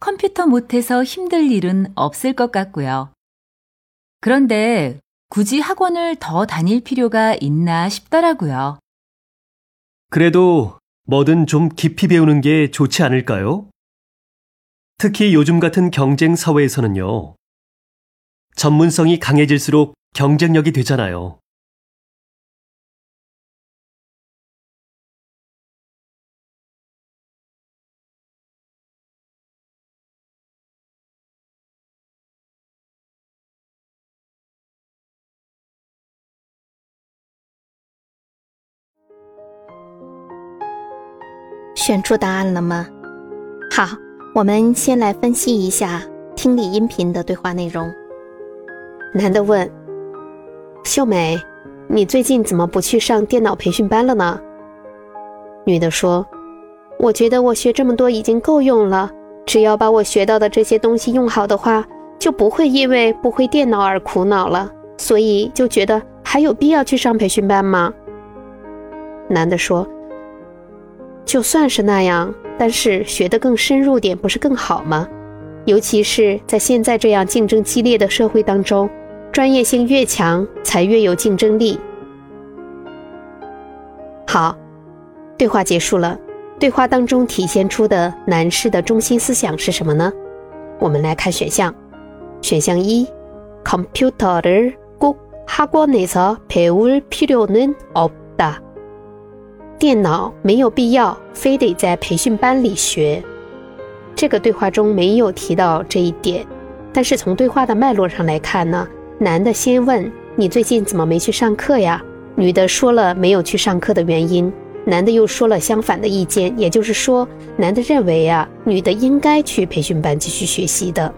컴퓨터 못해서 힘들 일은 없을 것 같고요. 그런데 굳이 학원을 더 다닐 필요가 있나 싶더라고요. 그래도 뭐든 좀 깊이 배우는 게 좋지 않을까요? 특히 요즘 같은 경쟁 사회에서는요. 전문성이 강해질수록 경쟁력이 되잖아요. “选出答案了吗？好，我们先来分析一下听力音频的对话内容。男的问：“秀美，你最近怎么不去上电脑培训班了呢？”女的说：“我觉得我学这么多已经够用了，只要把我学到的这些东西用好的话，就不会因为不会电脑而苦恼了。所以就觉得还有必要去上培训班吗？”男的说。就算是那样，但是学得更深入点，不是更好吗？尤其是在现在这样竞争激烈的社会当中，专业性越强，才越有竞争力。好，对话结束了。对话当中体现出的男士的中心思想是什么呢？我们来看选项。选项一：컴퓨터를 꼭 학원에서 배울 필요는 없다。 电脑没有必要非得在培训班里学，这个对话中没有提到这一点。但是从对话的脉络上来看呢，男的先问你最近怎么没去上课呀？女的说了没有去上课的原因，男的又说了相反的意见，也就是说，男的认为啊，女的应该去培训班继续学习的。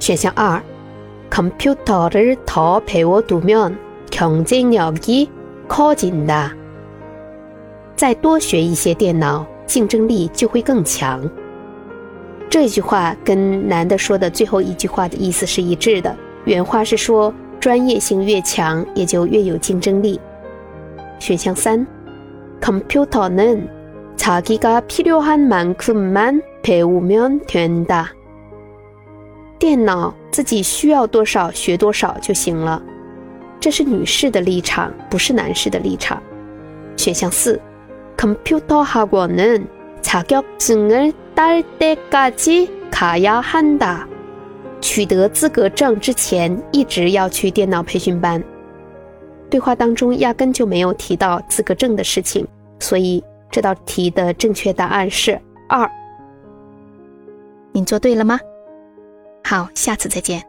选项二，컴퓨터를 더 배워두면 경쟁력이 커진다。 再多学一些电脑，竞争力就会更强。这句话跟男的说的最后一句话的意思是一致的。原话是说，专业性越强，也就越有竞争力。选项三，컴퓨터는 자기가 필요한 만큼만 배우면 된다。 电脑自己需要多少学多少就行了。这是女士的立场，不是男士的立场。选项四。 컴퓨터 학원은 자격증을 딸 때까지 가야 한다. 取得资格证之前，一直要去电脑培训班。对话当中压根就没有提到资格证的事情，所以这道题的正确答案是二。您做对了吗？好，下次再见。